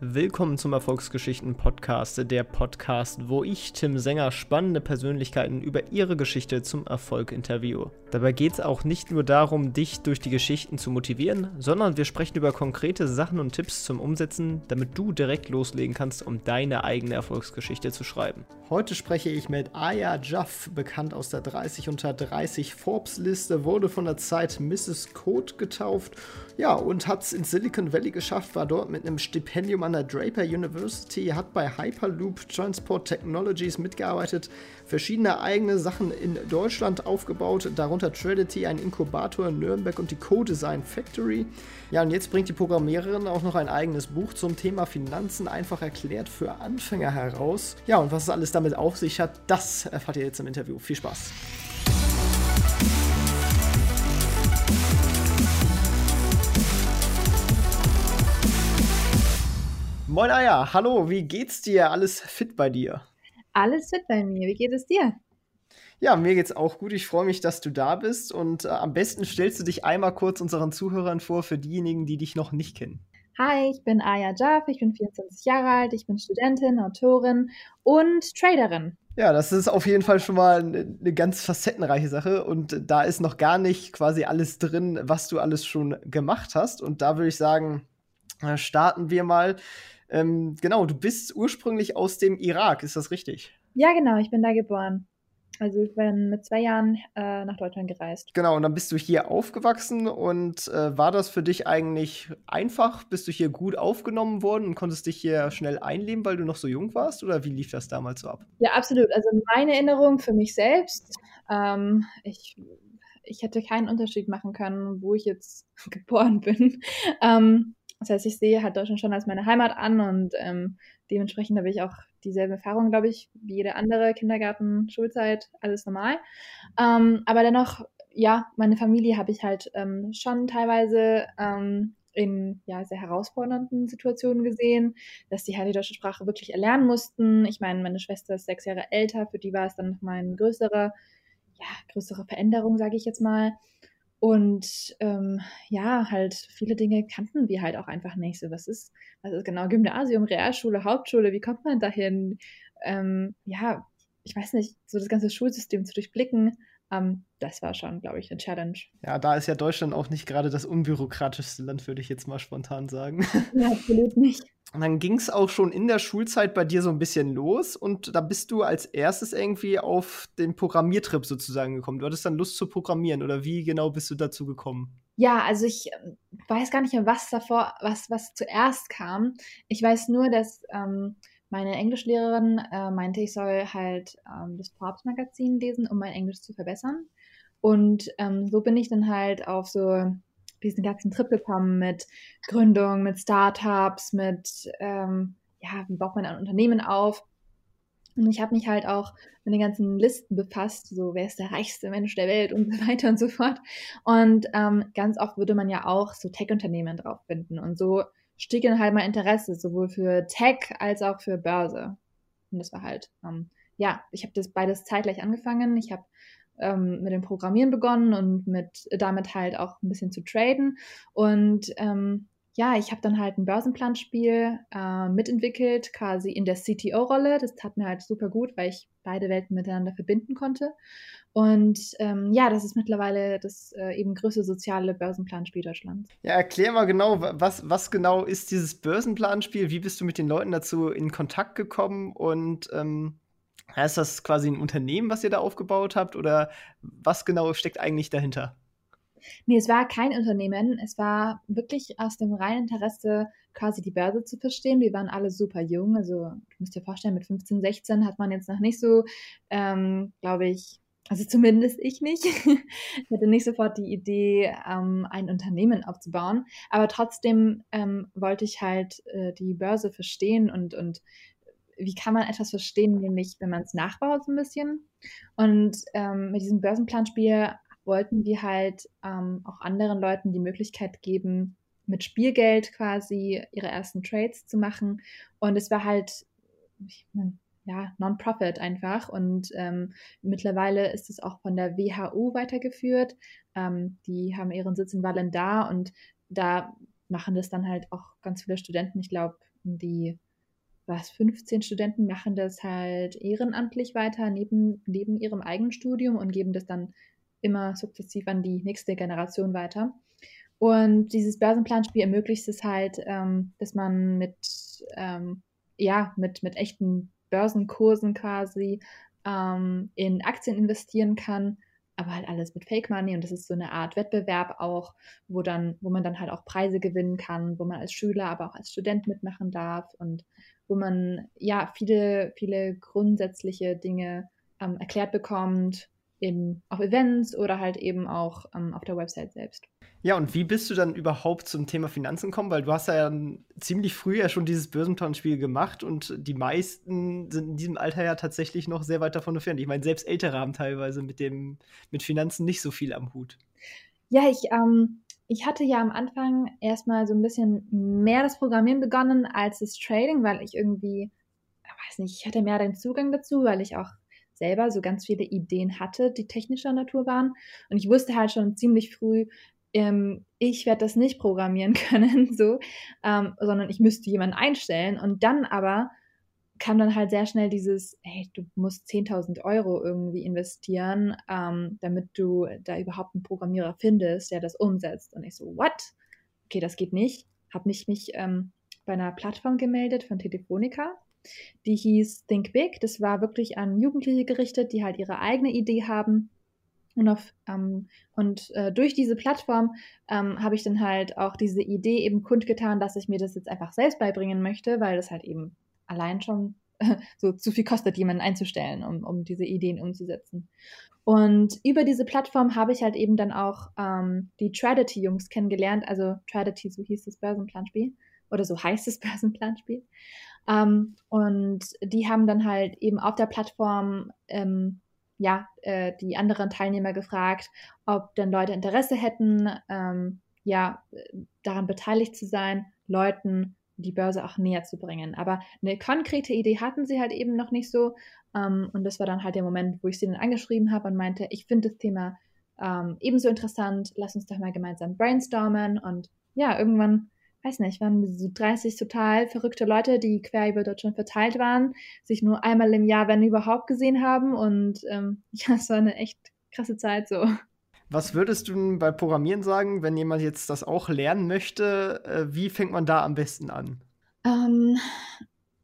Willkommen zum Erfolgsgeschichten Podcast, der Podcast, wo ich, Tim Sänger, spannende Persönlichkeiten über ihre Geschichte zum Erfolg interviewe. Dabei geht es auch nicht nur darum, dich durch die Geschichten zu motivieren, sondern wir sprechen über konkrete Sachen und Tipps zum Umsetzen, damit du direkt loslegen kannst, um deine eigene Erfolgsgeschichte zu schreiben. Heute spreche ich mit Aya Jaff, bekannt aus der 30 unter 30 Forbes-Liste, wurde von der Zeit Mrs. Code getauft, ja, und hat es in Silicon Valley geschafft, war dort mit einem Stipendium an der Draper University, hat bei Hyperloop Transport Technologies mitgearbeitet, verschiedene eigene Sachen in Deutschland aufgebaut, darunter Trinity, ein Inkubator in Nürnberg und die Co-Design Factory. Ja, und jetzt bringt die Programmiererin auch noch ein eigenes Buch zum Thema Finanzen einfach erklärt für Anfänger heraus. Ja, und was es alles damit auf sich hat, das erfahrt ihr jetzt im Interview. Viel Spaß! Moin Aya, hallo, wie geht's dir? Alles fit bei dir? Alles fit bei mir. Wie geht es dir? Ja, mir geht's auch gut. Ich freue mich, dass du da bist und äh, am besten stellst du dich einmal kurz unseren Zuhörern vor für diejenigen, die dich noch nicht kennen. Hi, ich bin Aya Jaff, ich bin 24 Jahre alt, ich bin Studentin, Autorin und Traderin. Ja, das ist auf jeden Fall schon mal eine, ganz facettenreiche Sache und da ist noch gar nicht quasi alles drin, was du alles schon gemacht hast. Und da würde ich sagen, äh, starten wir mal ähm, genau, du bist ursprünglich aus dem Irak, ist das richtig? Ja, genau, ich bin da geboren. Also ich bin mit zwei Jahren äh, nach Deutschland gereist. Genau, und dann bist du hier aufgewachsen und äh, war das für dich eigentlich einfach? Bist du hier gut aufgenommen worden und konntest dich hier schnell einleben, weil du noch so jung warst? Oder wie lief das damals so ab? Ja, absolut. Also meine Erinnerung für mich selbst, ähm, ich, ich hätte keinen Unterschied machen können, wo ich jetzt geboren bin. Ähm, das heißt, ich sehe halt Deutschland schon als meine Heimat an und ähm, dementsprechend habe ich auch dieselbe Erfahrung, glaube ich, wie jede andere Kindergarten, Schulzeit, alles normal. Ähm, aber dennoch, ja, meine Familie habe ich halt ähm, schon teilweise ähm, in ja, sehr herausfordernden Situationen gesehen, dass die halt die deutsche Sprache wirklich erlernen mussten. Ich meine, meine Schwester ist sechs Jahre älter, für die war es dann nochmal eine größere, ja, größere Veränderung, sage ich jetzt mal. Und ähm, ja, halt viele Dinge kannten wir halt auch einfach nicht. So, was ist, was ist genau Gymnasium, Realschule, Hauptschule, wie kommt man dahin? Ähm, ja, ich weiß nicht, so das ganze Schulsystem zu durchblicken, ähm, das war schon, glaube ich, eine Challenge. Ja, da ist ja Deutschland auch nicht gerade das unbürokratischste Land, würde ich jetzt mal spontan sagen. Ja, absolut nicht. Und dann ging es auch schon in der Schulzeit bei dir so ein bisschen los und da bist du als erstes irgendwie auf den Programmiertrip sozusagen gekommen. Du hattest dann Lust zu programmieren oder wie genau bist du dazu gekommen? Ja, also ich ähm, weiß gar nicht mehr, was davor, was, was zuerst kam. Ich weiß nur, dass ähm, meine Englischlehrerin äh, meinte, ich soll halt ähm, das Forbes-Magazin lesen, um mein Englisch zu verbessern. Und ähm, so bin ich dann halt auf so diesen ganzen Trip gekommen mit Gründung, mit Startups, mit, ähm, ja, wie baut man ein Unternehmen auf. Und ich habe mich halt auch mit den ganzen Listen befasst, so wer ist der reichste Mensch der Welt und so weiter und so fort. Und ähm, ganz oft würde man ja auch so Tech-Unternehmen drauf finden. Und so stieg dann halt mein Interesse, sowohl für Tech als auch für Börse. Und das war halt, ähm, ja, ich habe das beides zeitgleich angefangen. Ich habe ähm, mit dem Programmieren begonnen und mit damit halt auch ein bisschen zu traden. Und ähm, ja, ich habe dann halt ein Börsenplanspiel äh, mitentwickelt, quasi in der CTO-Rolle. Das tat mir halt super gut, weil ich beide Welten miteinander verbinden konnte. Und ähm, ja, das ist mittlerweile das äh, eben größte soziale Börsenplanspiel Deutschlands. Ja, erklär mal genau, was, was genau ist dieses Börsenplanspiel? Wie bist du mit den Leuten dazu in Kontakt gekommen und ähm ist das quasi ein Unternehmen, was ihr da aufgebaut habt oder was genau steckt eigentlich dahinter? Nee, es war kein Unternehmen. Es war wirklich aus dem reinen Interesse, quasi die Börse zu verstehen. Wir waren alle super jung. Also, du musst dir vorstellen, mit 15, 16 hat man jetzt noch nicht so, ähm, glaube ich, also zumindest ich nicht. ich hatte nicht sofort die Idee, ähm, ein Unternehmen aufzubauen. Aber trotzdem ähm, wollte ich halt äh, die Börse verstehen und, und wie kann man etwas verstehen, nämlich wenn man es nachbaut so ein bisschen. Und ähm, mit diesem Börsenplanspiel wollten wir halt ähm, auch anderen Leuten die Möglichkeit geben, mit Spielgeld quasi ihre ersten Trades zu machen. Und es war halt, ja, Non-Profit einfach. Und ähm, mittlerweile ist es auch von der WHU weitergeführt. Ähm, die haben ihren Sitz in Vallendar und da machen das dann halt auch ganz viele Studenten. Ich glaube, die was 15 Studenten machen das halt ehrenamtlich weiter neben, neben ihrem eigenen Studium und geben das dann immer sukzessiv an die nächste Generation weiter. Und dieses Börsenplanspiel ermöglicht es halt, ähm, dass man mit, ähm, ja, mit, mit echten Börsenkursen quasi ähm, in Aktien investieren kann, aber halt alles mit Fake Money und das ist so eine Art Wettbewerb auch, wo dann, wo man dann halt auch Preise gewinnen kann, wo man als Schüler, aber auch als Student mitmachen darf und wo man ja viele, viele grundsätzliche Dinge ähm, erklärt bekommt, eben auf Events oder halt eben auch ähm, auf der Website selbst. Ja, und wie bist du dann überhaupt zum Thema Finanzen gekommen? Weil du hast ja ziemlich früh ja schon dieses Börsenplanspiel gemacht und die meisten sind in diesem Alter ja tatsächlich noch sehr weit davon entfernt. Ich meine, selbst Ältere haben teilweise mit dem mit Finanzen nicht so viel am Hut. Ja, ich, ähm, ich hatte ja am Anfang erstmal so ein bisschen mehr das Programmieren begonnen als das Trading, weil ich irgendwie, weiß nicht, ich hatte mehr den Zugang dazu, weil ich auch selber so ganz viele Ideen hatte, die technischer Natur waren. Und ich wusste halt schon ziemlich früh, ähm, ich werde das nicht programmieren können, so, ähm, sondern ich müsste jemanden einstellen. Und dann aber kam dann halt sehr schnell dieses, hey, du musst 10.000 Euro irgendwie investieren, ähm, damit du da überhaupt einen Programmierer findest, der das umsetzt. Und ich so, what? Okay, das geht nicht. Habe mich, mich ähm, bei einer Plattform gemeldet von Telefonica. Die hieß Think Big. Das war wirklich an Jugendliche gerichtet, die halt ihre eigene Idee haben und, auf, ähm, und äh, durch diese Plattform ähm, habe ich dann halt auch diese Idee eben kundgetan, dass ich mir das jetzt einfach selbst beibringen möchte, weil das halt eben allein schon so zu viel kostet, jemanden einzustellen, um, um diese Ideen umzusetzen. Und über diese Plattform habe ich halt eben dann auch ähm, die Tradity-Jungs kennengelernt. Also Tradity, so hieß das Börsenplanspiel. Oder so heißt das Börsenplanspiel. Ähm, und die haben dann halt eben auf der Plattform ähm, ja, äh, die anderen Teilnehmer gefragt, ob denn Leute Interesse hätten, ähm, ja, daran beteiligt zu sein, Leuten die Börse auch näher zu bringen. Aber eine konkrete Idee hatten sie halt eben noch nicht so. Ähm, und das war dann halt der Moment, wo ich sie dann angeschrieben habe und meinte, ich finde das Thema ähm, ebenso interessant, lass uns doch mal gemeinsam brainstormen. Und ja, irgendwann weiß nicht, waren so 30 total verrückte Leute, die quer über Deutschland verteilt waren, sich nur einmal im Jahr, wenn überhaupt, gesehen haben. Und ähm, ja, es war eine echt krasse Zeit so. Was würdest du bei Programmieren sagen, wenn jemand jetzt das auch lernen möchte? Äh, wie fängt man da am besten an? Ähm,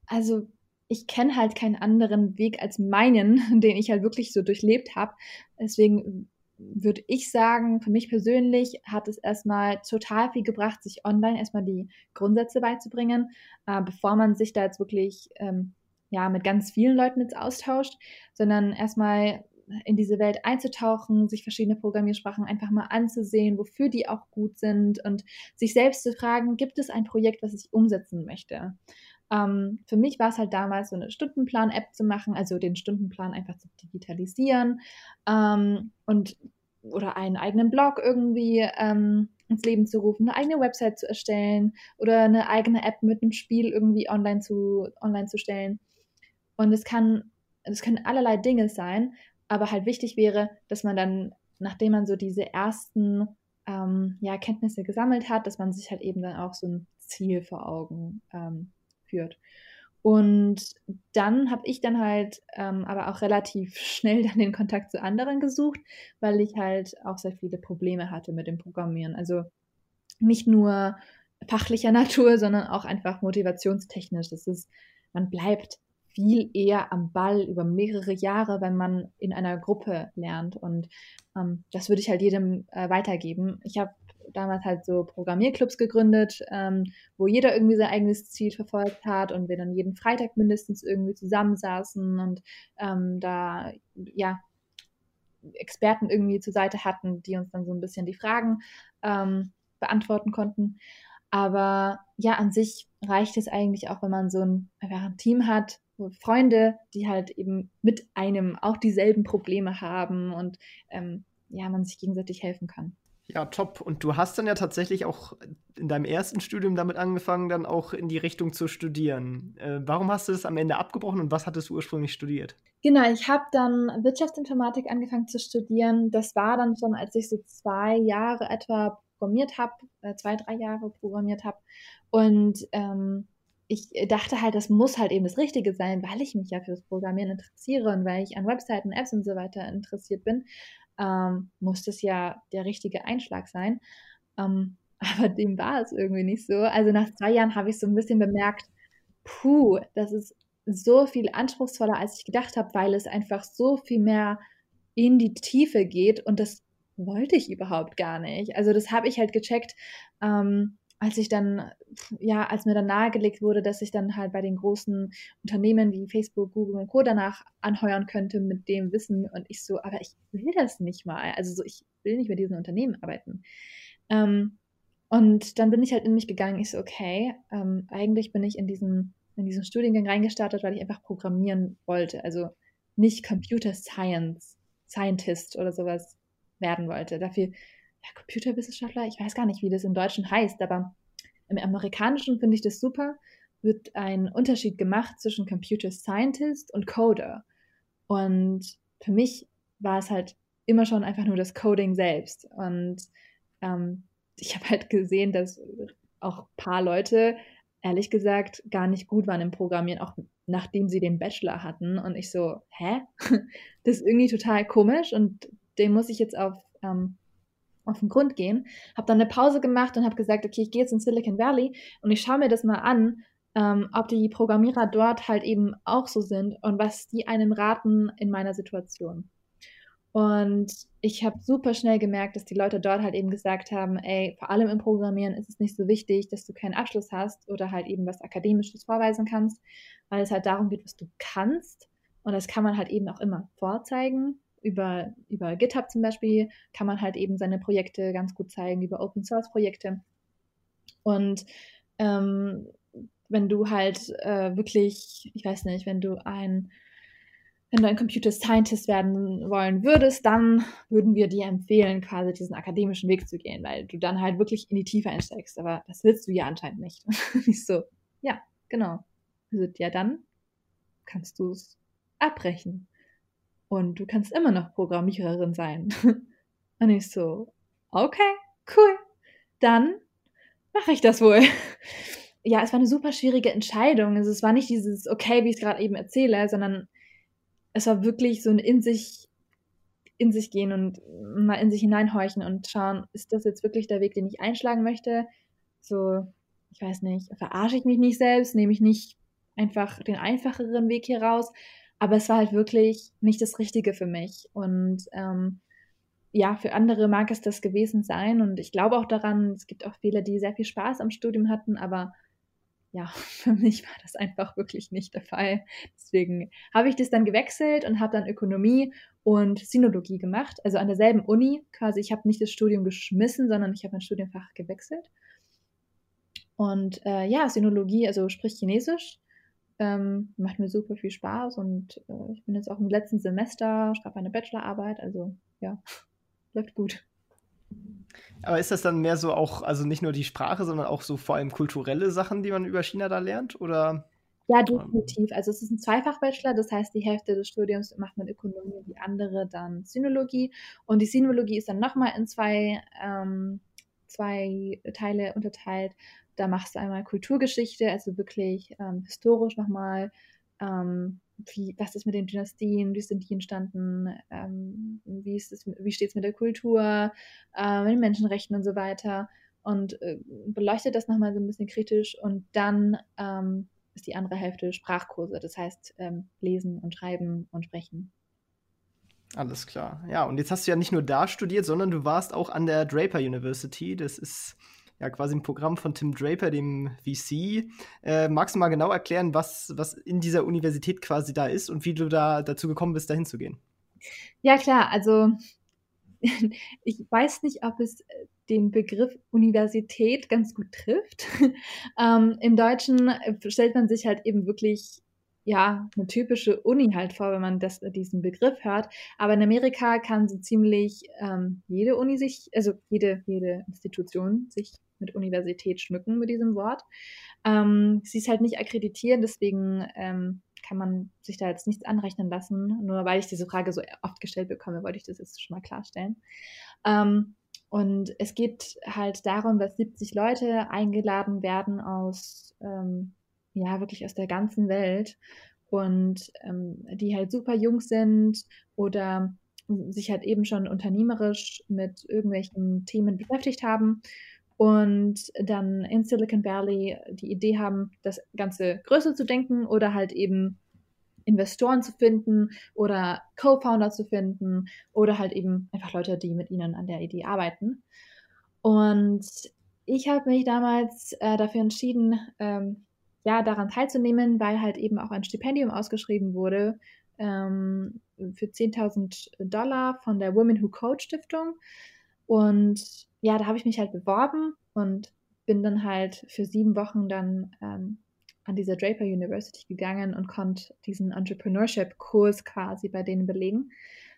also ich kenne halt keinen anderen Weg als meinen, den ich halt wirklich so durchlebt habe. Deswegen würde ich sagen, für mich persönlich hat es erstmal total viel gebracht, sich online erstmal die Grundsätze beizubringen, äh, bevor man sich da jetzt wirklich ähm, ja, mit ganz vielen Leuten jetzt austauscht, sondern erstmal in diese Welt einzutauchen, sich verschiedene Programmiersprachen einfach mal anzusehen, wofür die auch gut sind und sich selbst zu fragen, gibt es ein Projekt, was ich umsetzen möchte? Ähm, für mich war es halt damals so eine Stundenplan-App zu machen, also den Stundenplan einfach zu digitalisieren ähm, und oder einen eigenen Blog irgendwie ähm, ins Leben zu rufen, eine eigene Website zu erstellen oder eine eigene App mit einem Spiel irgendwie online zu, online zu stellen. Und es kann, es können allerlei Dinge sein, aber halt wichtig wäre, dass man dann, nachdem man so diese ersten ähm, ja, Kenntnisse gesammelt hat, dass man sich halt eben dann auch so ein Ziel vor Augen ähm, führt. Und dann habe ich dann halt ähm, aber auch relativ schnell dann den Kontakt zu anderen gesucht, weil ich halt auch sehr viele Probleme hatte mit dem Programmieren. Also nicht nur fachlicher Natur, sondern auch einfach motivationstechnisch. Das ist, man bleibt viel eher am Ball über mehrere Jahre, wenn man in einer Gruppe lernt. Und ähm, das würde ich halt jedem äh, weitergeben. Ich habe damals halt so Programmierclubs gegründet, ähm, wo jeder irgendwie sein eigenes Ziel verfolgt hat und wir dann jeden Freitag mindestens irgendwie zusammensaßen und ähm, da ja Experten irgendwie zur Seite hatten, die uns dann so ein bisschen die Fragen ähm, beantworten konnten. Aber ja, an sich reicht es eigentlich auch, wenn man so ein, ein Team hat, Freunde, die halt eben mit einem auch dieselben Probleme haben und ähm, ja, man sich gegenseitig helfen kann. Ja, top. Und du hast dann ja tatsächlich auch in deinem ersten Studium damit angefangen, dann auch in die Richtung zu studieren. Äh, warum hast du das am Ende abgebrochen und was hattest du ursprünglich studiert? Genau, ich habe dann Wirtschaftsinformatik angefangen zu studieren. Das war dann schon, als ich so zwei Jahre etwa programmiert habe, äh, zwei, drei Jahre programmiert habe. Und ähm, ich dachte halt, das muss halt eben das Richtige sein, weil ich mich ja fürs Programmieren interessiere und weil ich an Webseiten, Apps und so weiter interessiert bin, ähm, muss das ja der richtige Einschlag sein. Ähm, aber dem war es irgendwie nicht so. Also nach zwei Jahren habe ich so ein bisschen bemerkt, puh, das ist so viel anspruchsvoller, als ich gedacht habe, weil es einfach so viel mehr in die Tiefe geht und das wollte ich überhaupt gar nicht. Also das habe ich halt gecheckt, ähm, als ich dann, ja, als mir dann nahegelegt wurde, dass ich dann halt bei den großen Unternehmen wie Facebook, Google und Co. danach anheuern könnte mit dem Wissen und ich so, aber ich will das nicht mal. Also so, ich will nicht mit diesen Unternehmen arbeiten. Ähm, und dann bin ich halt in mich gegangen. Ich so, okay, ähm, eigentlich bin ich in diesen, in diesen Studiengang reingestartet, weil ich einfach programmieren wollte. Also nicht Computer Science, Scientist oder sowas werden wollte. Dafür, ja, Computerwissenschaftler, ich weiß gar nicht, wie das im Deutschen heißt, aber im Amerikanischen finde ich das super, wird ein Unterschied gemacht zwischen Computer Scientist und Coder. Und für mich war es halt immer schon einfach nur das Coding selbst. Und ähm, ich habe halt gesehen, dass auch ein paar Leute, ehrlich gesagt, gar nicht gut waren im Programmieren, auch nachdem sie den Bachelor hatten. Und ich so, hä? Das ist irgendwie total komisch und dem muss ich jetzt auf, ähm, auf den Grund gehen. Habe dann eine Pause gemacht und habe gesagt, okay, ich gehe jetzt in Silicon Valley und ich schaue mir das mal an, ähm, ob die Programmierer dort halt eben auch so sind und was die einem raten in meiner Situation. Und ich habe super schnell gemerkt, dass die Leute dort halt eben gesagt haben, ey, vor allem im Programmieren ist es nicht so wichtig, dass du keinen Abschluss hast oder halt eben was Akademisches vorweisen kannst, weil es halt darum geht, was du kannst. Und das kann man halt eben auch immer vorzeigen. Über, über GitHub zum Beispiel kann man halt eben seine Projekte ganz gut zeigen, über Open Source Projekte. Und ähm, wenn du halt äh, wirklich, ich weiß nicht, wenn du ein wenn du ein Computer Scientist werden wollen würdest, dann würden wir dir empfehlen, quasi diesen akademischen Weg zu gehen, weil du dann halt wirklich in die Tiefe einsteigst. Aber das willst du ja anscheinend nicht. ich so, ja, genau. Also, ja, dann kannst du es abbrechen. Und du kannst immer noch Programmiererin sein. Und ich so, okay, cool. Dann mache ich das wohl. ja, es war eine super schwierige Entscheidung. Also es war nicht dieses, okay, wie ich es gerade eben erzähle, sondern es war wirklich so ein in sich, in sich gehen und mal in sich hineinhorchen und schauen, ist das jetzt wirklich der Weg, den ich einschlagen möchte? So, ich weiß nicht, verarsche ich mich nicht selbst, nehme ich nicht einfach den einfacheren Weg hier raus, aber es war halt wirklich nicht das Richtige für mich und ähm, ja, für andere mag es das gewesen sein und ich glaube auch daran, es gibt auch viele, die sehr viel Spaß am Studium hatten, aber ja, für mich war das einfach wirklich nicht der Fall. Deswegen habe ich das dann gewechselt und habe dann Ökonomie und Sinologie gemacht, also an derselben Uni quasi. Ich habe nicht das Studium geschmissen, sondern ich habe mein Studienfach gewechselt. Und äh, ja, Sinologie, also sprich Chinesisch, ähm, macht mir super viel Spaß und äh, ich bin jetzt auch im letzten Semester, schreibe eine Bachelorarbeit, also ja, läuft gut. Aber ist das dann mehr so auch, also nicht nur die Sprache, sondern auch so vor allem kulturelle Sachen, die man über China da lernt? Oder? Ja, definitiv. Also es ist ein Zweifach-Bachelor, das heißt, die Hälfte des Studiums macht man Ökonomie, die andere dann Sinologie. Und die Sinologie ist dann nochmal in zwei, ähm, zwei Teile unterteilt. Da machst du einmal Kulturgeschichte, also wirklich ähm, historisch nochmal ähm, wie, was ist mit den Dynastien, wie sind die entstanden, ähm, wie, wie steht es mit der Kultur, äh, mit den Menschenrechten und so weiter und äh, beleuchtet das nochmal so ein bisschen kritisch und dann ähm, ist die andere Hälfte Sprachkurse, das heißt ähm, lesen und schreiben und sprechen. Alles klar. Ja, und jetzt hast du ja nicht nur da studiert, sondern du warst auch an der Draper University. Das ist ja quasi ein Programm von Tim Draper, dem VC. Äh, magst du mal genau erklären, was, was in dieser Universität quasi da ist und wie du da dazu gekommen bist, da hinzugehen? Ja, klar. Also ich weiß nicht, ob es den Begriff Universität ganz gut trifft. ähm, Im Deutschen stellt man sich halt eben wirklich ja, eine typische Uni halt vor, wenn man das, diesen Begriff hört. Aber in Amerika kann so ziemlich ähm, jede Uni sich, also jede, jede Institution sich mit Universität schmücken mit diesem Wort. Ähm, sie ist halt nicht akkreditiert, deswegen ähm, kann man sich da jetzt nichts anrechnen lassen. Nur weil ich diese Frage so oft gestellt bekomme, wollte ich das jetzt schon mal klarstellen. Ähm, und es geht halt darum, dass 70 Leute eingeladen werden aus, ähm, ja, wirklich aus der ganzen Welt und ähm, die halt super jung sind oder sich halt eben schon unternehmerisch mit irgendwelchen Themen beschäftigt haben und dann in Silicon Valley die Idee haben, das Ganze größer zu denken oder halt eben Investoren zu finden oder Co-Founder zu finden oder halt eben einfach Leute, die mit ihnen an der Idee arbeiten. Und ich habe mich damals äh, dafür entschieden, ähm, ja, daran teilzunehmen, weil halt eben auch ein Stipendium ausgeschrieben wurde ähm, für 10.000 Dollar von der Women Who Code Stiftung. Und ja, da habe ich mich halt beworben und bin dann halt für sieben Wochen dann ähm, an dieser Draper University gegangen und konnte diesen Entrepreneurship-Kurs quasi bei denen belegen.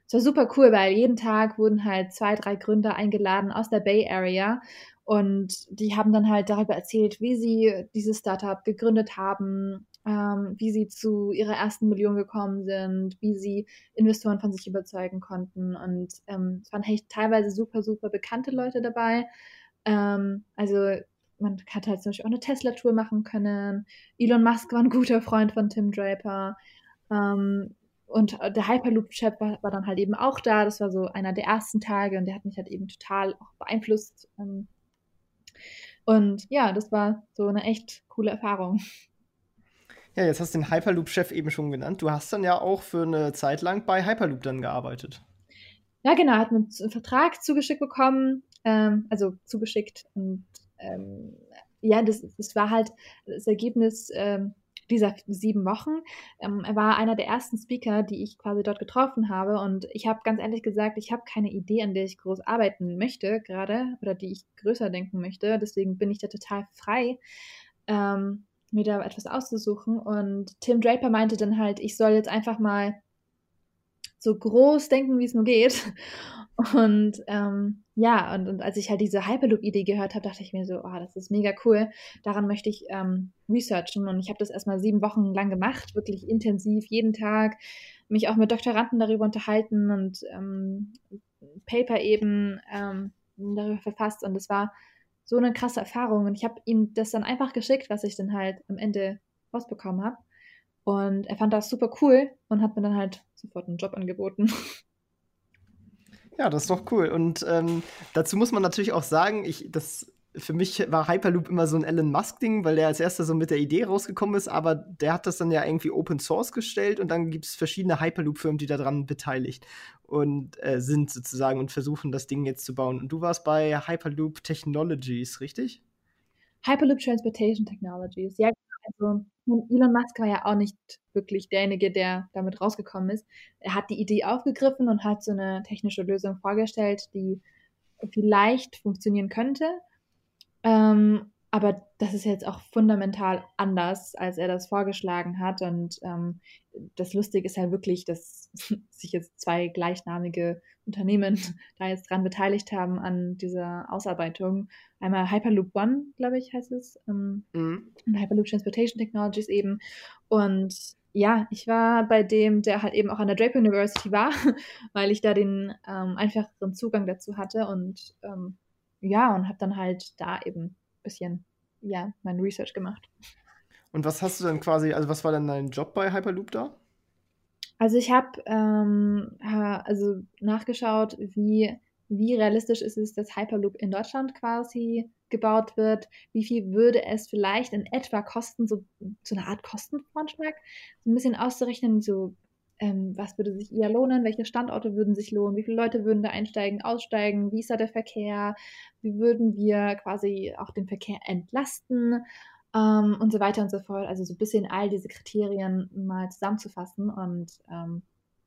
Es war super cool, weil jeden Tag wurden halt zwei, drei Gründer eingeladen aus der Bay Area und die haben dann halt darüber erzählt, wie sie dieses Startup gegründet haben, ähm, wie sie zu ihrer ersten Million gekommen sind, wie sie Investoren von sich überzeugen konnten. Und ähm, es waren echt teilweise super, super bekannte Leute dabei. Ähm, also man hat halt zum Beispiel auch eine Tesla-Tour machen können. Elon Musk war ein guter Freund von Tim Draper. Ähm, und der Hyperloop-Chat war, war, dann halt eben auch da. Das war so einer der ersten Tage und der hat mich halt eben total auch beeinflusst. Ähm, und ja, das war so eine echt coole Erfahrung. Ja, jetzt hast du den Hyperloop-Chef eben schon genannt. Du hast dann ja auch für eine Zeit lang bei Hyperloop dann gearbeitet. Ja, genau. Hat einen Vertrag zugeschickt bekommen, ähm, also zugeschickt und ähm, ja, das, das war halt das Ergebnis ähm, dieser sieben Wochen. Ähm, er war einer der ersten Speaker, die ich quasi dort getroffen habe. Und ich habe ganz ehrlich gesagt, ich habe keine Idee, an der ich groß arbeiten möchte gerade oder die ich größer denken möchte. Deswegen bin ich da total frei, ähm, mir da etwas auszusuchen. Und Tim Draper meinte dann halt, ich soll jetzt einfach mal so groß denken, wie es nur geht. Und ähm, ja, und, und als ich halt diese Hyperloop-Idee gehört habe, dachte ich mir so, oh, das ist mega cool. Daran möchte ich ähm, researchen. Und ich habe das erstmal sieben Wochen lang gemacht, wirklich intensiv, jeden Tag, mich auch mit Doktoranden darüber unterhalten und ähm, Paper eben ähm, darüber verfasst. Und es war so eine krasse Erfahrung. Und ich habe ihm das dann einfach geschickt, was ich dann halt am Ende rausbekommen habe. Und er fand das super cool und hat mir dann halt sofort einen Job angeboten. Ja, das ist doch cool. Und ähm, dazu muss man natürlich auch sagen, ich, das für mich war Hyperloop immer so ein Elon Musk-Ding, weil der als erster so mit der Idee rausgekommen ist, aber der hat das dann ja irgendwie Open Source gestellt und dann gibt es verschiedene Hyperloop-Firmen, die daran beteiligt und äh, sind sozusagen und versuchen, das Ding jetzt zu bauen. Und du warst bei Hyperloop Technologies, richtig? Hyperloop Transportation Technologies, ja, also Elon Musk war ja auch nicht wirklich derjenige, der damit rausgekommen ist. Er hat die Idee aufgegriffen und hat so eine technische Lösung vorgestellt, die vielleicht funktionieren könnte. Ähm, aber das ist jetzt auch fundamental anders, als er das vorgeschlagen hat. Und ähm, das Lustige ist ja wirklich, dass sich jetzt zwei gleichnamige Unternehmen da jetzt dran beteiligt haben an dieser Ausarbeitung. Einmal Hyperloop One, glaube ich, heißt es, ähm, mhm. und Hyperloop Transportation Technologies eben. Und ja, ich war bei dem, der halt eben auch an der Draper University war, weil ich da den ähm, einfacheren Zugang dazu hatte und ähm, ja, und habe dann halt da eben ein bisschen, ja, mein Research gemacht. Und was hast du dann quasi, also was war dann dein Job bei Hyperloop da? Also ich habe ähm, also nachgeschaut, wie, wie realistisch ist es, dass Hyperloop in Deutschland quasi gebaut wird. Wie viel würde es vielleicht in etwa kosten, so, so eine Art Kostenvorschlag, so ein bisschen auszurechnen, so ähm, was würde sich eher lohnen, welche Standorte würden sich lohnen, wie viele Leute würden da einsteigen, aussteigen, wie ist da der Verkehr, wie würden wir quasi auch den Verkehr entlasten? Ähm, und so weiter und so fort. Also so ein bisschen all diese Kriterien mal zusammenzufassen. Und ähm,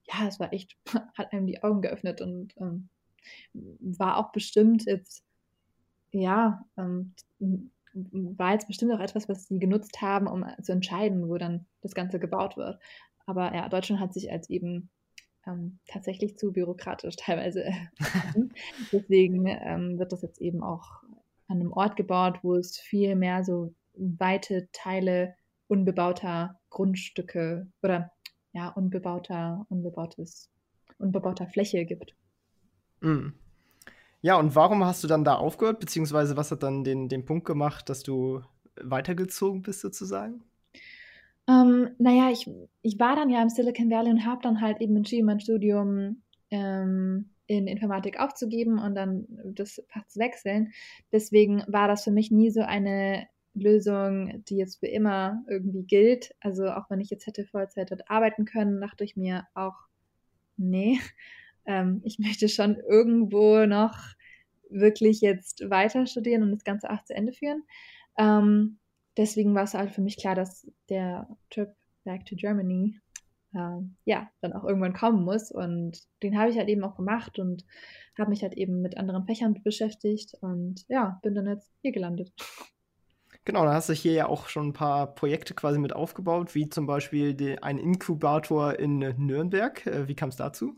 ja, es war echt, hat einem die Augen geöffnet und ähm, war auch bestimmt jetzt, ja, ähm, war jetzt bestimmt auch etwas, was sie genutzt haben, um zu entscheiden, wo dann das Ganze gebaut wird. Aber ja, Deutschland hat sich als eben ähm, tatsächlich zu bürokratisch teilweise. Deswegen ähm, wird das jetzt eben auch an einem Ort gebaut, wo es viel mehr so weite Teile unbebauter Grundstücke oder ja, unbebauter, unbebautes, unbebauter Fläche gibt. Mm. Ja, und warum hast du dann da aufgehört, beziehungsweise was hat dann den, den Punkt gemacht, dass du weitergezogen bist sozusagen? Ähm, naja, ich, ich war dann ja im Silicon Valley und habe dann halt eben entschieden, mein Studium ähm, in Informatik aufzugeben und dann das Fach zu wechseln. Deswegen war das für mich nie so eine Lösung, die jetzt für immer irgendwie gilt. Also auch wenn ich jetzt hätte Vollzeit dort arbeiten können, dachte ich mir auch, nee, ähm, ich möchte schon irgendwo noch wirklich jetzt weiter studieren und das Ganze auch zu Ende führen. Ähm, deswegen war es halt für mich klar, dass der Trip back to Germany äh, ja dann auch irgendwann kommen muss. Und den habe ich halt eben auch gemacht und habe mich halt eben mit anderen Fächern beschäftigt und ja, bin dann jetzt hier gelandet. Genau, da hast du hier ja auch schon ein paar Projekte quasi mit aufgebaut, wie zum Beispiel die, ein Inkubator in Nürnberg. Äh, wie kam es dazu?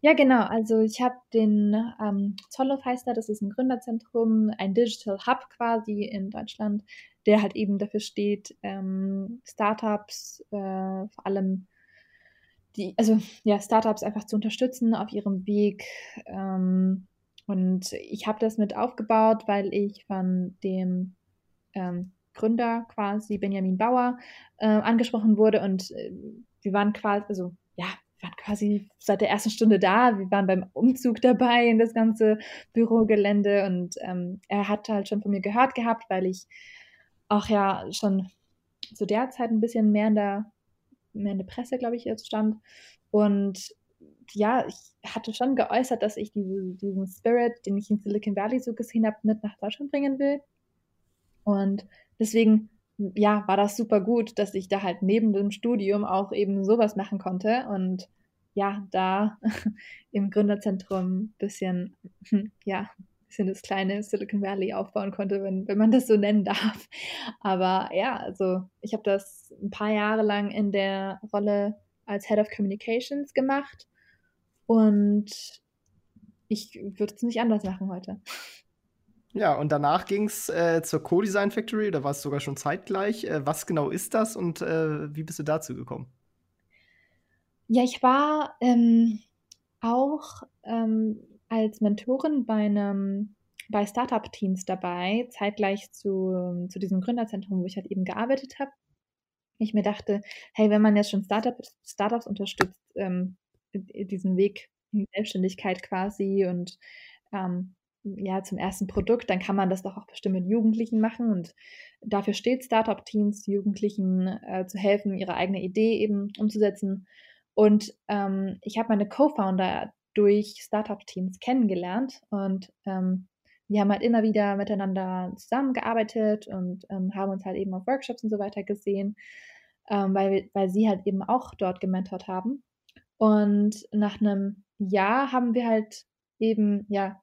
Ja, genau. Also ich habe den ähm, Zollhof heißt er, das ist ein Gründerzentrum, ein Digital Hub quasi in Deutschland, der halt eben dafür steht, ähm, Startups, äh, vor allem die, also ja, Startups einfach zu unterstützen auf ihrem Weg. Ähm, und ich habe das mit aufgebaut, weil ich von dem ähm, Gründer quasi, Benjamin Bauer, äh, angesprochen wurde und äh, wir waren quasi, also ja, waren quasi seit der ersten Stunde da. Wir waren beim Umzug dabei in das ganze Bürogelände und ähm, er hat halt schon von mir gehört gehabt, weil ich auch ja schon zu der Zeit ein bisschen mehr in der, mehr in der Presse, glaube ich, jetzt stand. Und ja, ich hatte schon geäußert, dass ich diese, diesen Spirit, den ich in Silicon Valley so gesehen habe, mit nach Deutschland bringen will. Und deswegen ja, war das super gut, dass ich da halt neben dem Studium auch eben sowas machen konnte und ja, da im Gründerzentrum ein bisschen, ja, bisschen das kleine Silicon Valley aufbauen konnte, wenn, wenn man das so nennen darf. Aber ja, also ich habe das ein paar Jahre lang in der Rolle als Head of Communications gemacht und ich würde es nicht anders machen heute. Ja, und danach ging es äh, zur Co-Design Factory, da war es sogar schon zeitgleich. Äh, was genau ist das und äh, wie bist du dazu gekommen? Ja, ich war ähm, auch ähm, als Mentorin bei einem bei Startup-Teams dabei, zeitgleich zu, zu diesem Gründerzentrum, wo ich halt eben gearbeitet habe. Ich mir dachte, hey, wenn man jetzt schon Startup, Startups unterstützt, ähm, diesen Weg in Selbstständigkeit quasi und ähm, ja, zum ersten Produkt, dann kann man das doch auch bestimmt mit Jugendlichen machen. Und dafür steht Startup Teams, Jugendlichen äh, zu helfen, ihre eigene Idee eben umzusetzen. Und ähm, ich habe meine Co-Founder durch Startup Teams kennengelernt und ähm, wir haben halt immer wieder miteinander zusammengearbeitet und ähm, haben uns halt eben auf Workshops und so weiter gesehen, ähm, weil, weil sie halt eben auch dort gementort haben. Und nach einem Jahr haben wir halt eben ja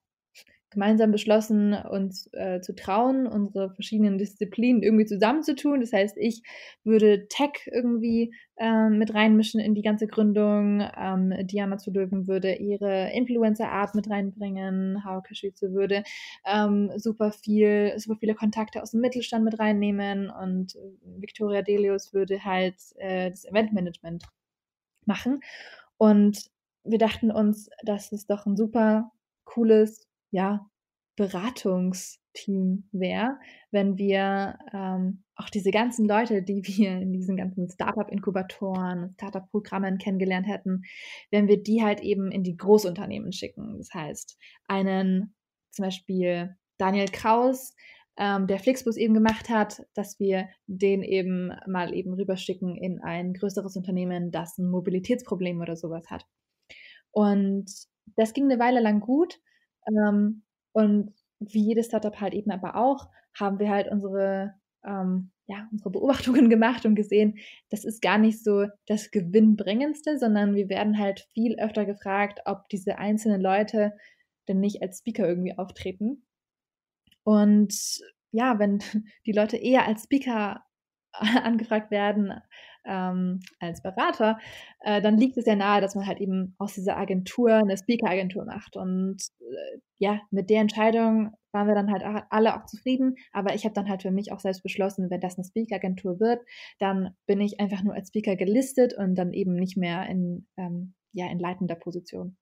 gemeinsam beschlossen, uns äh, zu trauen, unsere verschiedenen Disziplinen irgendwie zusammenzutun. Das heißt, ich würde Tech irgendwie äh, mit reinmischen in die ganze Gründung. Ähm, Diana zu Löwen würde ihre Influencer-Art mit reinbringen. Hauke Schütze würde ähm, super viel, super viele Kontakte aus dem Mittelstand mit reinnehmen und Victoria Delius würde halt äh, das Eventmanagement machen. Und wir dachten uns, das ist doch ein super cooles ja, Beratungsteam wäre, wenn wir ähm, auch diese ganzen Leute, die wir in diesen ganzen Startup-Inkubatoren, Startup-Programmen kennengelernt hätten, wenn wir die halt eben in die Großunternehmen schicken. Das heißt, einen zum Beispiel Daniel Kraus, ähm, der Flixbus eben gemacht hat, dass wir den eben mal eben rüberschicken in ein größeres Unternehmen, das ein Mobilitätsproblem oder sowas hat. Und das ging eine Weile lang gut, ähm, und wie jedes Startup halt eben aber auch, haben wir halt unsere, ähm, ja, unsere Beobachtungen gemacht und gesehen, das ist gar nicht so das Gewinnbringendste, sondern wir werden halt viel öfter gefragt, ob diese einzelnen Leute denn nicht als Speaker irgendwie auftreten. Und ja, wenn die Leute eher als Speaker angefragt werden ähm, als Berater, äh, dann liegt es ja nahe, dass man halt eben aus dieser Agentur eine Speaker-Agentur macht. Und äh, ja, mit der Entscheidung waren wir dann halt alle auch zufrieden. Aber ich habe dann halt für mich auch selbst beschlossen, wenn das eine Speaker-Agentur wird, dann bin ich einfach nur als Speaker gelistet und dann eben nicht mehr in, ähm, ja, in leitender Position.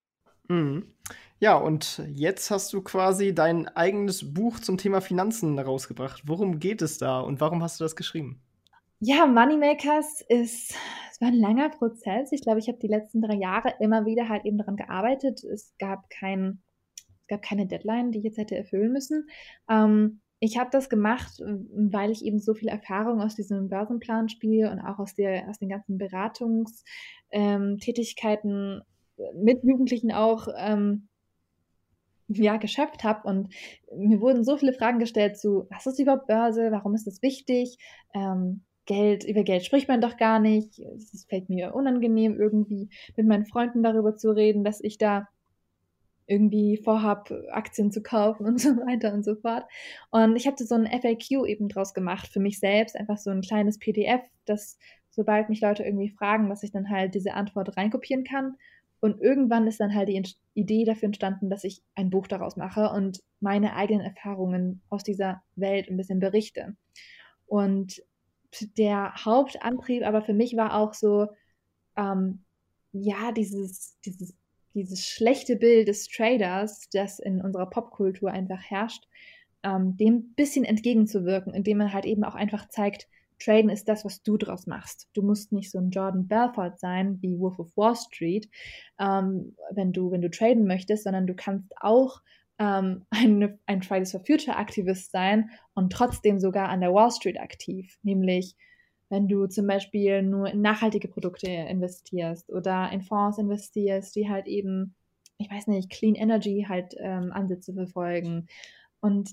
Mhm. Ja, und jetzt hast du quasi dein eigenes Buch zum Thema Finanzen rausgebracht. Worum geht es da und warum hast du das geschrieben? Ja, Moneymakers ist, es war ein langer Prozess. Ich glaube, ich habe die letzten drei Jahre immer wieder halt eben daran gearbeitet. Es gab kein, es gab keine Deadline, die ich jetzt hätte erfüllen müssen. Ähm, ich habe das gemacht, weil ich eben so viel Erfahrung aus diesem Börsenplanspiel und auch aus, der, aus den ganzen Beratungstätigkeiten ähm, mit Jugendlichen auch ähm, ja, geschöpft habe. Und mir wurden so viele Fragen gestellt zu, was ist überhaupt Börse, warum ist das wichtig? Ähm, Geld, über Geld spricht man doch gar nicht. Es fällt mir unangenehm, irgendwie mit meinen Freunden darüber zu reden, dass ich da irgendwie vorhab, Aktien zu kaufen und so weiter und so fort. Und ich hatte so ein FAQ eben draus gemacht für mich selbst, einfach so ein kleines PDF, das sobald mich Leute irgendwie fragen, dass ich dann halt diese Antwort reinkopieren kann. Und irgendwann ist dann halt die Idee dafür entstanden, dass ich ein Buch daraus mache und meine eigenen Erfahrungen aus dieser Welt ein bisschen berichte. Und der Hauptantrieb aber für mich war auch so, ähm, ja, dieses, dieses, dieses schlechte Bild des Traders, das in unserer Popkultur einfach herrscht, ähm, dem ein bisschen entgegenzuwirken, indem man halt eben auch einfach zeigt, Traden ist das, was du draus machst. Du musst nicht so ein Jordan Belfort sein wie Wolf of Wall Street, ähm, wenn du wenn du traden möchtest, sondern du kannst auch ähm, ein, ein Fridays for Future Aktivist sein und trotzdem sogar an der Wall Street aktiv. Nämlich, wenn du zum Beispiel nur in nachhaltige Produkte investierst oder in Fonds investierst, die halt eben, ich weiß nicht, Clean Energy halt ähm, Ansätze verfolgen. Und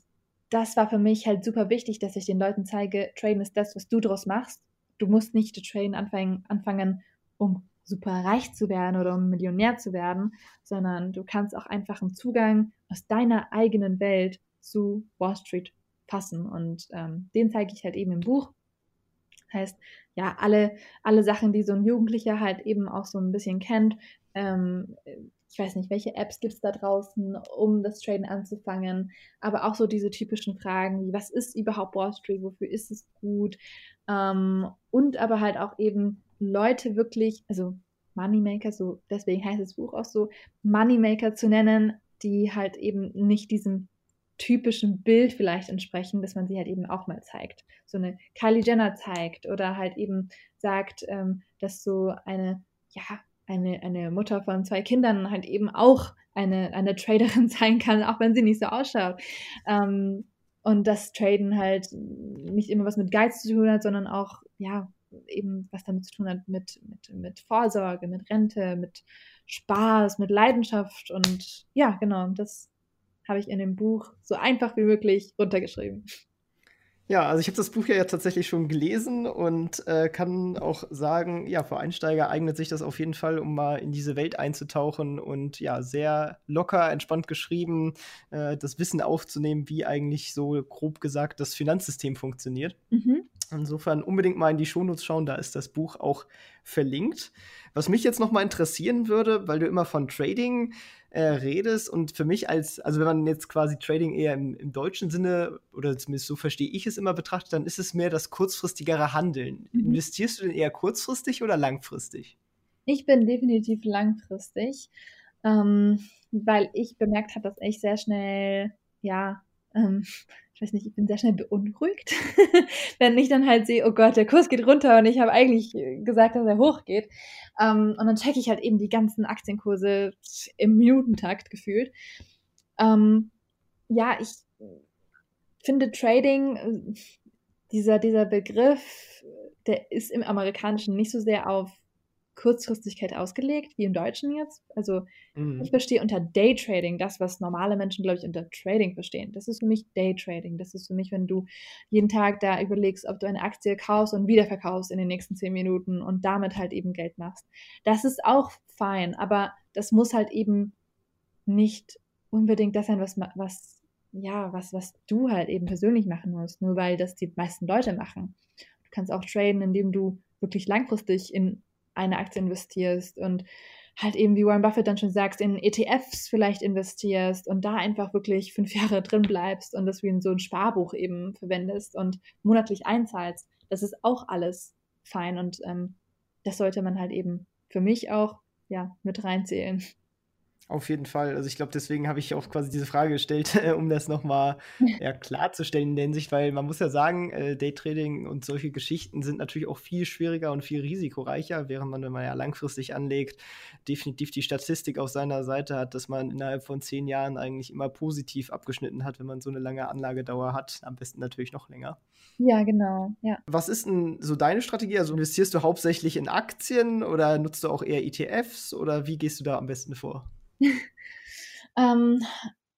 das war für mich halt super wichtig, dass ich den Leuten zeige, Traden ist das, was du draus machst. Du musst nicht zu traden anfangen, anfangen um super reich zu werden oder um Millionär zu werden, sondern du kannst auch einfach einen Zugang aus deiner eigenen Welt zu Wall Street fassen. Und ähm, den zeige ich halt eben im Buch. Heißt, ja, alle, alle Sachen, die so ein Jugendlicher halt eben auch so ein bisschen kennt. Ähm, ich weiß nicht, welche Apps gibt es da draußen, um das Traden anzufangen, aber auch so diese typischen Fragen wie, was ist überhaupt Wall Street, wofür ist es gut? Ähm, und aber halt auch eben Leute wirklich, also Moneymaker, so deswegen heißt das Buch auch so, Moneymaker zu nennen, die halt eben nicht diesem typischen Bild vielleicht entsprechen, dass man sie halt eben auch mal zeigt. So eine Kylie Jenner zeigt oder halt eben sagt, ähm, dass so eine, ja, eine, eine Mutter von zwei Kindern halt eben auch eine, eine Traderin sein kann, auch wenn sie nicht so ausschaut. Ähm, und das Traden halt nicht immer was mit Geiz zu tun hat, sondern auch, ja, eben was damit zu tun hat mit, mit, mit Vorsorge, mit Rente, mit Spaß, mit Leidenschaft. Und ja, genau, das habe ich in dem Buch so einfach wie möglich runtergeschrieben. Ja, also ich habe das Buch ja tatsächlich schon gelesen und äh, kann auch sagen, ja, für Einsteiger eignet sich das auf jeden Fall, um mal in diese Welt einzutauchen und ja, sehr locker, entspannt geschrieben, äh, das Wissen aufzunehmen, wie eigentlich so grob gesagt das Finanzsystem funktioniert. Mhm. Insofern unbedingt mal in die Shownotes schauen, da ist das Buch auch verlinkt. Was mich jetzt noch mal interessieren würde, weil du immer von Trading äh, redest und für mich als, also wenn man jetzt quasi Trading eher im, im, deutschen Sinne oder zumindest so verstehe ich es immer betrachtet, dann ist es mehr das kurzfristigere Handeln. Mhm. Investierst du denn eher kurzfristig oder langfristig? Ich bin definitiv langfristig, ähm, weil ich bemerkt habe, dass ich sehr schnell, ja, ähm, ich weiß nicht, ich bin sehr schnell beunruhigt, wenn ich dann halt sehe, oh Gott, der Kurs geht runter und ich habe eigentlich gesagt, dass er hochgeht. Ähm, und dann checke ich halt eben die ganzen Aktienkurse im Minutentakt gefühlt. Ähm, ja, ich finde Trading, äh, dieser, dieser Begriff, der ist im Amerikanischen nicht so sehr auf Kurzfristigkeit ausgelegt, wie im Deutschen jetzt. Also mhm. ich verstehe unter Daytrading das, was normale Menschen, glaube ich, unter Trading verstehen. Das ist für mich Daytrading. Das ist für mich, wenn du jeden Tag da überlegst, ob du eine Aktie kaufst und wieder verkaufst in den nächsten zehn Minuten und damit halt eben Geld machst. Das ist auch fein, aber das muss halt eben nicht unbedingt das sein, was, was ja, was, was du halt eben persönlich machen musst, nur weil das die meisten Leute machen. Du kannst auch traden, indem du wirklich langfristig in eine Aktie investierst und halt eben, wie Warren Buffett dann schon sagst, in ETFs vielleicht investierst und da einfach wirklich fünf Jahre drin bleibst und das wie in so ein Sparbuch eben verwendest und monatlich einzahlst. Das ist auch alles fein und ähm, das sollte man halt eben für mich auch ja mit reinzählen. Auf jeden Fall. Also ich glaube, deswegen habe ich auch quasi diese Frage gestellt, um das nochmal ja, klarzustellen in der Hinsicht, weil man muss ja sagen, äh, Daytrading und solche Geschichten sind natürlich auch viel schwieriger und viel risikoreicher, während man, wenn man ja langfristig anlegt, definitiv die Statistik auf seiner Seite hat, dass man innerhalb von zehn Jahren eigentlich immer positiv abgeschnitten hat, wenn man so eine lange Anlagedauer hat. Am besten natürlich noch länger. Ja, genau. Ja. Was ist denn so deine Strategie? Also investierst du hauptsächlich in Aktien oder nutzt du auch eher ETFs oder wie gehst du da am besten vor? ähm,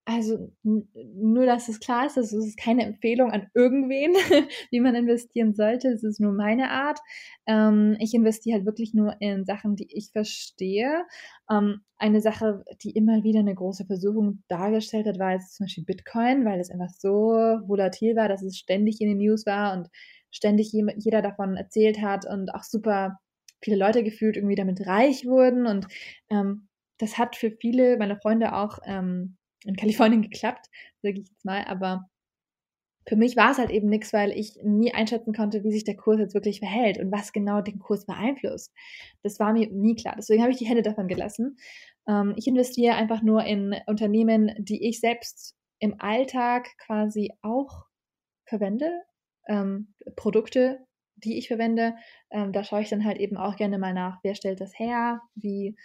also nur, dass es klar ist, es ist keine Empfehlung an irgendwen, wie man investieren sollte. Es ist nur meine Art. Ähm, ich investiere halt wirklich nur in Sachen, die ich verstehe. Ähm, eine Sache, die immer wieder eine große Versuchung dargestellt hat, war jetzt zum Beispiel Bitcoin, weil es einfach so volatil war, dass es ständig in den News war und ständig jeder davon erzählt hat und auch super viele Leute gefühlt irgendwie damit reich wurden und ähm, das hat für viele meiner Freunde auch ähm, in Kalifornien geklappt, sage ich jetzt mal, aber für mich war es halt eben nichts, weil ich nie einschätzen konnte, wie sich der Kurs jetzt wirklich verhält und was genau den Kurs beeinflusst. Das war mir nie klar. Deswegen habe ich die Hände davon gelassen. Ähm, ich investiere einfach nur in Unternehmen, die ich selbst im Alltag quasi auch verwende. Ähm, Produkte, die ich verwende. Ähm, da schaue ich dann halt eben auch gerne mal nach, wer stellt das her, wie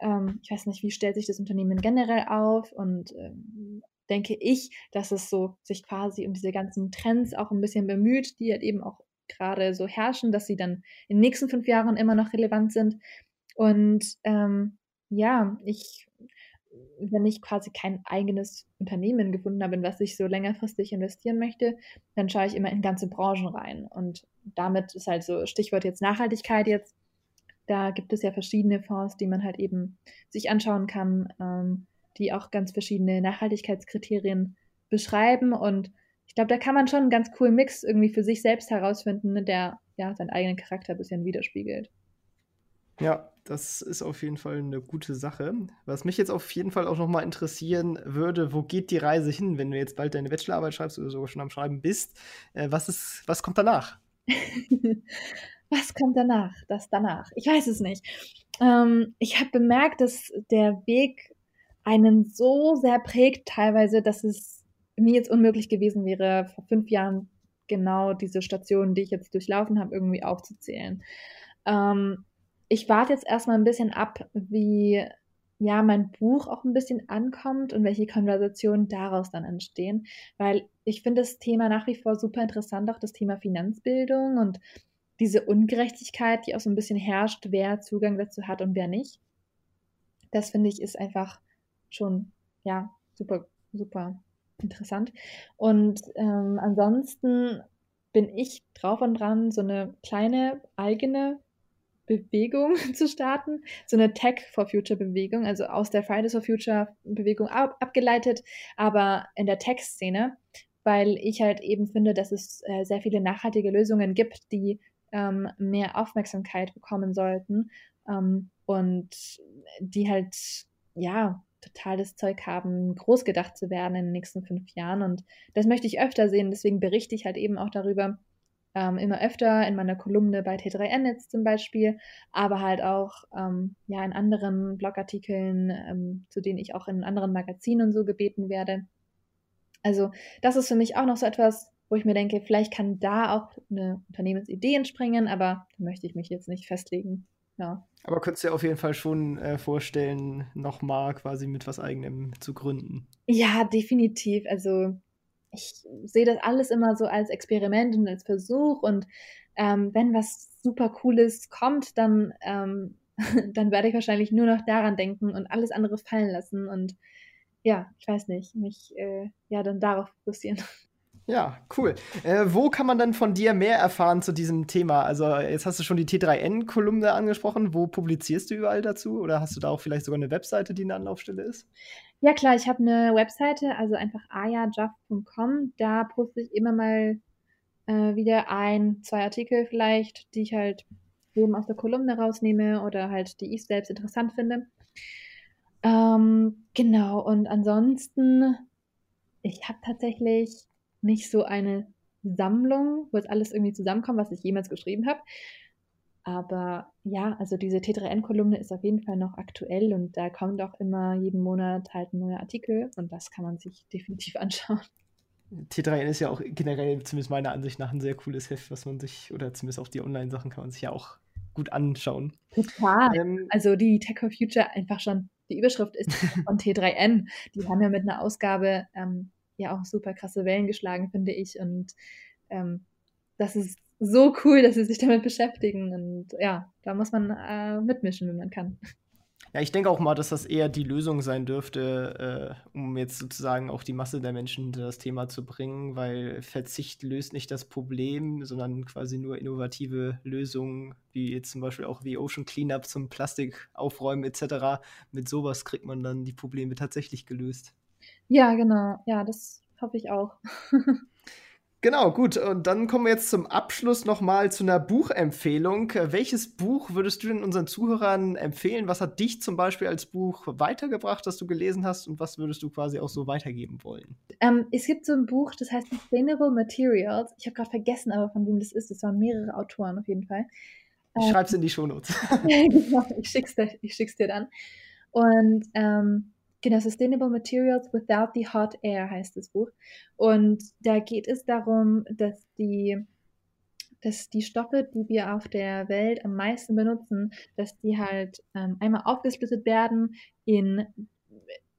ähm, ich weiß nicht, wie stellt sich das Unternehmen generell auf und ähm, denke ich, dass es so sich quasi um diese ganzen Trends auch ein bisschen bemüht, die halt eben auch gerade so herrschen, dass sie dann in den nächsten fünf Jahren immer noch relevant sind. Und ähm, ja, ich, wenn ich quasi kein eigenes Unternehmen gefunden habe, in was ich so längerfristig investieren möchte, dann schaue ich immer in ganze Branchen rein. Und damit ist halt so Stichwort jetzt Nachhaltigkeit jetzt da gibt es ja verschiedene Fonds, die man halt eben sich anschauen kann, ähm, die auch ganz verschiedene Nachhaltigkeitskriterien beschreiben. Und ich glaube, da kann man schon einen ganz coolen Mix irgendwie für sich selbst herausfinden, der ja seinen eigenen Charakter ein bisschen widerspiegelt. Ja, das ist auf jeden Fall eine gute Sache. Was mich jetzt auf jeden Fall auch nochmal interessieren würde, wo geht die Reise hin, wenn du jetzt bald deine Bachelorarbeit schreibst oder sogar schon am Schreiben bist? Äh, was, ist, was kommt danach? was kommt danach? Das danach? Ich weiß es nicht. Ähm, ich habe bemerkt, dass der Weg einen so sehr prägt teilweise, dass es mir jetzt unmöglich gewesen wäre, vor fünf Jahren genau diese Stationen, die ich jetzt durchlaufen habe, irgendwie aufzuzählen. Ähm, ich warte jetzt erstmal ein bisschen ab, wie ja mein Buch auch ein bisschen ankommt und welche Konversationen daraus dann entstehen, weil ich finde das Thema nach wie vor super interessant, auch das Thema Finanzbildung und diese Ungerechtigkeit, die auch so ein bisschen herrscht, wer Zugang dazu hat und wer nicht. Das finde ich ist einfach schon, ja, super, super interessant. Und ähm, ansonsten bin ich drauf und dran, so eine kleine eigene Bewegung zu starten, so eine Tech for Future Bewegung, also aus der Fridays for Future Bewegung ab, abgeleitet, aber in der Tech-Szene, weil ich halt eben finde, dass es äh, sehr viele nachhaltige Lösungen gibt, die ähm, mehr Aufmerksamkeit bekommen sollten ähm, und die halt, ja, totales Zeug haben, groß gedacht zu werden in den nächsten fünf Jahren. Und das möchte ich öfter sehen, deswegen berichte ich halt eben auch darüber, ähm, immer öfter in meiner Kolumne bei T3N jetzt zum Beispiel, aber halt auch ähm, ja in anderen Blogartikeln, ähm, zu denen ich auch in anderen Magazinen und so gebeten werde. Also das ist für mich auch noch so etwas, wo ich mir denke, vielleicht kann da auch eine Unternehmensidee entspringen, aber da möchte ich mich jetzt nicht festlegen. Ja. Aber könntest du dir auf jeden Fall schon äh, vorstellen, nochmal quasi mit was eigenem zu gründen? Ja, definitiv. Also ich sehe das alles immer so als Experiment und als Versuch und ähm, wenn was super Cooles kommt, dann, ähm, dann werde ich wahrscheinlich nur noch daran denken und alles andere fallen lassen und ja, ich weiß nicht, mich äh, ja dann darauf fokussieren. Ja, cool. Äh, wo kann man dann von dir mehr erfahren zu diesem Thema? Also, jetzt hast du schon die T3N-Kolumne angesprochen. Wo publizierst du überall dazu? Oder hast du da auch vielleicht sogar eine Webseite, die eine Anlaufstelle ist? Ja, klar, ich habe eine Webseite, also einfach ayajaff.com. Da poste ich immer mal äh, wieder ein, zwei Artikel vielleicht, die ich halt eben aus der Kolumne rausnehme oder halt die ich selbst interessant finde. Ähm, genau, und ansonsten, ich habe tatsächlich nicht so eine Sammlung, wo jetzt alles irgendwie zusammenkommt, was ich jemals geschrieben habe. Aber ja, also diese T3N-Kolumne ist auf jeden Fall noch aktuell und da kommt auch immer jeden Monat halt ein neuer Artikel und das kann man sich definitiv anschauen. T3N ist ja auch generell, zumindest meiner Ansicht nach, ein sehr cooles Heft, was man sich, oder zumindest auch die Online-Sachen kann man sich ja auch gut anschauen. Total. Ähm, also die Tech for Future einfach schon, die Überschrift ist von T3N. Die haben ja mit einer Ausgabe ähm, ja auch super krasse Wellen geschlagen, finde ich. Und ähm, das ist so cool, dass sie sich damit beschäftigen. Und ja, da muss man äh, mitmischen, wenn man kann. Ja, ich denke auch mal, dass das eher die Lösung sein dürfte, äh, um jetzt sozusagen auch die Masse der Menschen hinter das Thema zu bringen, weil Verzicht löst nicht das Problem, sondern quasi nur innovative Lösungen, wie jetzt zum Beispiel auch wie Ocean Cleanup zum Plastik aufräumen etc. Mit sowas kriegt man dann die Probleme tatsächlich gelöst. Ja, genau. Ja, das hoffe ich auch. Genau, gut. Und dann kommen wir jetzt zum Abschluss nochmal zu einer Buchempfehlung. Welches Buch würdest du denn unseren Zuhörern empfehlen? Was hat dich zum Beispiel als Buch weitergebracht, das du gelesen hast? Und was würdest du quasi auch so weitergeben wollen? Ähm, es gibt so ein Buch, das heißt Sustainable Materials. Ich habe gerade vergessen, aber von wem das ist. Es waren mehrere Autoren auf jeden Fall. Ich ähm, schreib's in die Shownotes. genau, ich schick's, dir, ich schick's dir dann. Und ähm, Genau, Sustainable Materials Without the Hot Air heißt das Buch. Und da geht es darum, dass die, dass die Stoffe, die wir auf der Welt am meisten benutzen, dass die halt ähm, einmal aufgesplittet werden in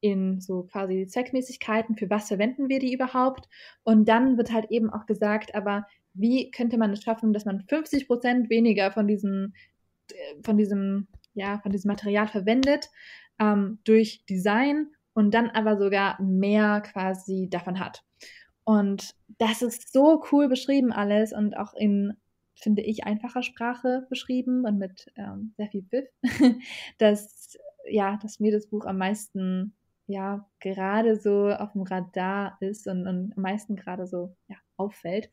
in so quasi Zweckmäßigkeiten, für was verwenden wir die überhaupt? Und dann wird halt eben auch gesagt, aber wie könnte man es schaffen, dass man 50 Prozent weniger von diesem, äh, von diesem, ja, von diesem Material verwendet, ähm, durch Design und dann aber sogar mehr quasi davon hat. Und das ist so cool beschrieben alles und auch in, finde ich, einfacher Sprache beschrieben und mit ähm, sehr viel Pfiff, dass, ja, dass mir das Buch am meisten, ja, gerade so auf dem Radar ist und, und am meisten gerade so, ja, auffällt.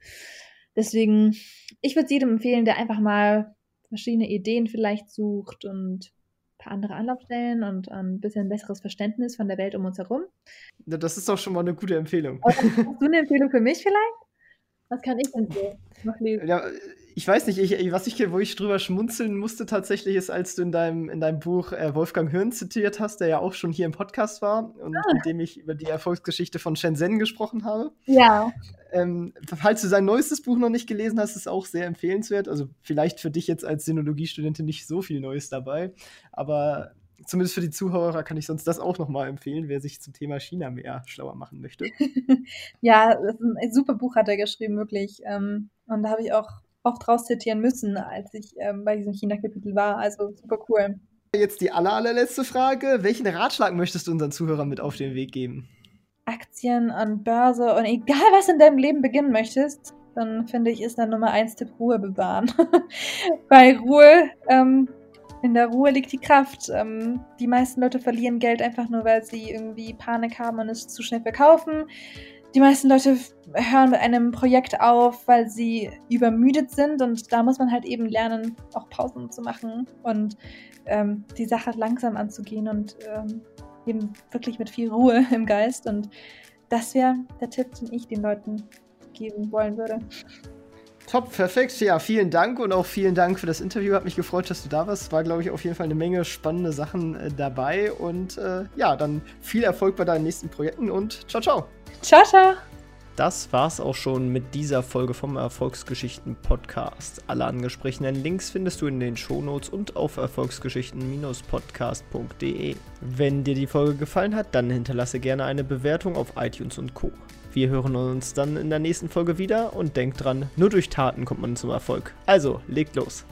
Deswegen, ich würde es jedem empfehlen, der einfach mal verschiedene Ideen vielleicht sucht und paar andere Anlaufstellen und ein bisschen besseres Verständnis von der Welt um uns herum. Das ist doch schon mal eine gute Empfehlung. hast du eine Empfehlung für mich vielleicht? Was kann ich denn so noch lesen? Ja, ich weiß nicht, ich, was ich, wo ich drüber schmunzeln musste tatsächlich, ist, als du in deinem, in deinem Buch äh, Wolfgang Hirn zitiert hast, der ja auch schon hier im Podcast war und ah. mit dem ich über die Erfolgsgeschichte von Shenzhen gesprochen habe. Ja. Ähm, falls du sein neuestes Buch noch nicht gelesen hast, ist es auch sehr empfehlenswert. Also vielleicht für dich jetzt als Sinologiestudentin nicht so viel Neues dabei, aber zumindest für die Zuhörer kann ich sonst das auch nochmal empfehlen, wer sich zum Thema China mehr schlauer machen möchte. ja, ein super Buch hat er geschrieben, wirklich. Ähm, und da habe ich auch oft raus zitieren müssen, als ich ähm, bei diesem China-Kapitel war. Also super cool. Jetzt die aller, allerletzte Frage. Welchen Ratschlag möchtest du unseren Zuhörern mit auf den Weg geben? Aktien und Börse und egal was in deinem Leben beginnen möchtest, dann finde ich, ist dann Nummer eins Tipp Ruhe bewahren. Bei Ruhe ähm, in der Ruhe liegt die Kraft. Ähm, die meisten Leute verlieren Geld einfach nur, weil sie irgendwie Panik haben und es zu schnell verkaufen. Die meisten Leute hören mit einem Projekt auf, weil sie übermüdet sind und da muss man halt eben lernen, auch Pausen zu machen und ähm, die Sache langsam anzugehen und ähm, eben wirklich mit viel Ruhe im Geist. Und das wäre der Tipp, den ich den Leuten geben wollen würde. Top, perfekt. Ja, vielen Dank und auch vielen Dank für das Interview. Hat mich gefreut, dass du da warst. War, glaube ich, auf jeden Fall eine Menge spannende Sachen äh, dabei. Und äh, ja, dann viel Erfolg bei deinen nächsten Projekten und ciao, ciao. Ciao, ciao. Das war's auch schon mit dieser Folge vom Erfolgsgeschichten Podcast. Alle angesprochenen Links findest du in den Shownotes und auf erfolgsgeschichten-podcast.de. Wenn dir die Folge gefallen hat, dann hinterlasse gerne eine Bewertung auf iTunes und Co. Wir hören uns dann in der nächsten Folge wieder und denkt dran, nur durch Taten kommt man zum Erfolg. Also, legt los.